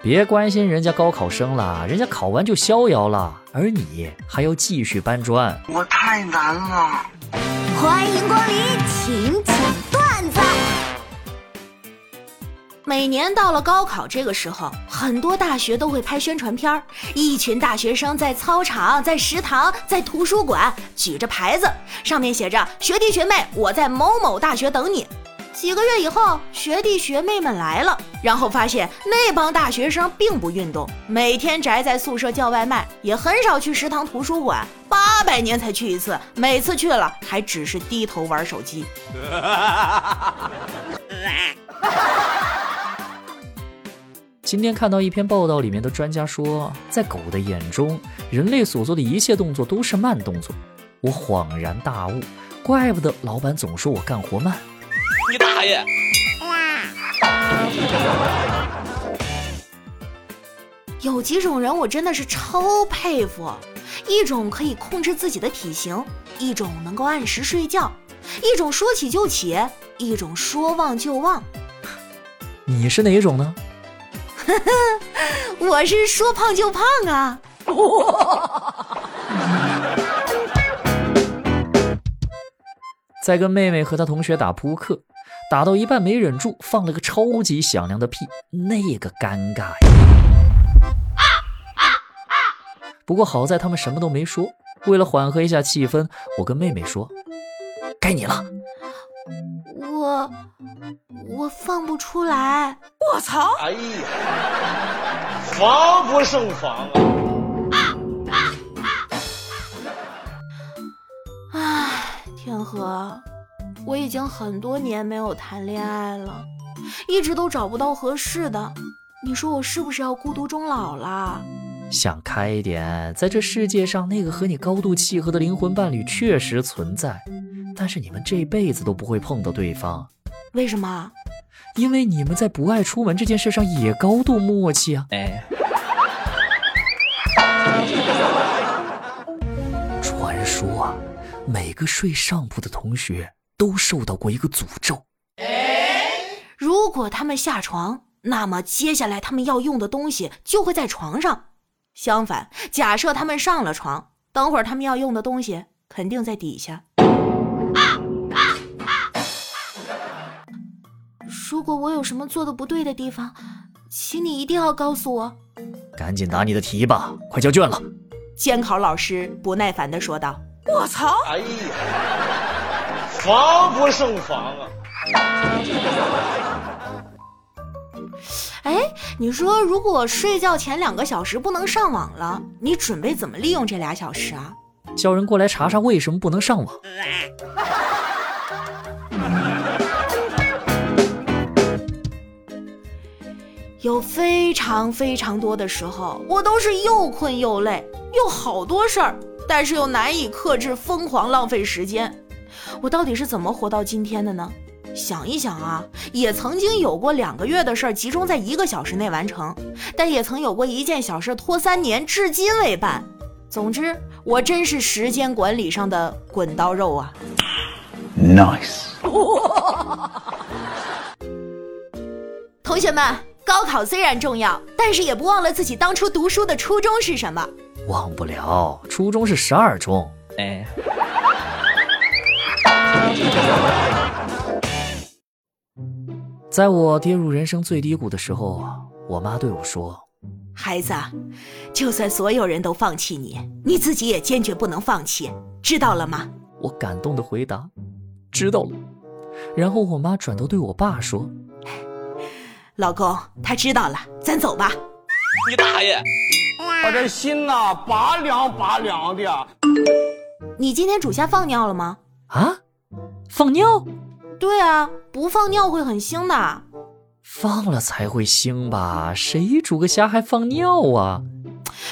别关心人家高考生了，人家考完就逍遥了，而你还要继续搬砖。我太难了。欢迎光临，请讲段子。每年到了高考这个时候，很多大学都会拍宣传片一群大学生在操场、在食堂、在图书馆举着牌子，上面写着“学弟学妹，我在某某大学等你”。几个月以后，学弟学妹们来了，然后发现那帮大学生并不运动，每天宅在宿舍叫外卖，也很少去食堂、图书馆，八百年才去一次，每次去了还只是低头玩手机。今天看到一篇报道，里面的专家说，在狗的眼中，人类所做的一切动作都是慢动作。我恍然大悟，怪不得老板总说我干活慢。爷！有几种人我真的是超佩服，一种可以控制自己的体型，一种能够按时睡觉，一种说起就起，一种说忘就忘。你是哪一种呢？我是说胖就胖啊！在跟妹妹和她同学打扑克。打到一半没忍住，放了个超级响亮的屁，那个尴尬呀！不过好在他们什么都没说。为了缓和一下气氛，我跟妹妹说：“该你了。”我我放不出来。我操！哎呀，防不胜防啊！唉，天河。我已经很多年没有谈恋爱了，一直都找不到合适的。你说我是不是要孤独终老了？想开一点，在这世界上，那个和你高度契合的灵魂伴侣确实存在，但是你们这辈子都不会碰到对方。为什么？因为你们在不爱出门这件事上也高度默契啊！哎，传说啊，每个睡上铺的同学。都受到过一个诅咒。如果他们下床，那么接下来他们要用的东西就会在床上；相反，假设他们上了床，等会儿他们要用的东西肯定在底下。如果我有什么做的不对的地方，请你一定要告诉我。赶紧答你的题吧，快交卷了。监考老师不耐烦地说道：“我操！哎呀！”防不胜防啊！哎，你说如果睡觉前两个小时不能上网了，你准备怎么利用这俩小时啊？叫人过来查查为什么不能上网。有非常非常多的时候，我都是又困又累，又好多事儿，但是又难以克制疯狂浪费时间。我到底是怎么活到今天的呢？想一想啊，也曾经有过两个月的事儿集中在一个小时内完成，但也曾有过一件小事拖三年，至今未办。总之，我真是时间管理上的滚刀肉啊！Nice。同学们，高考虽然重要，但是也不忘了自己当初读书的初衷是什么。忘不了，初中是十二中。哎。在我跌入人生最低谷的时候，我妈对我说：“孩子，就算所有人都放弃你，你自己也坚决不能放弃，知道了吗？”我感动的回答：“知道了。”然后我妈转头对我爸说：“老公，他知道了，咱走吧。”你大爷！我这心呐，拔凉拔凉的。你今天煮虾放尿了吗？啊？放尿？对啊，不放尿会很腥的。放了才会腥吧？谁煮个虾还放尿啊？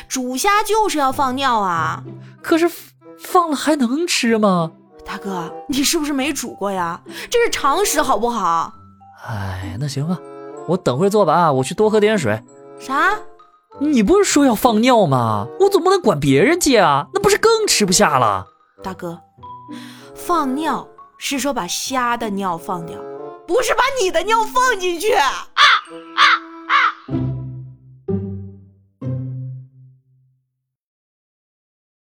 煮虾就是要放尿啊。可是放了还能吃吗？大哥，你是不是没煮过呀？这是常识，好不好？哎，那行吧，我等会儿做吧，我去多喝点水。啥？你不是说要放尿吗？我总不能管别人借啊，那不是更吃不下了？大哥，放尿。是说把虾的尿放掉，不是把你的尿放进去。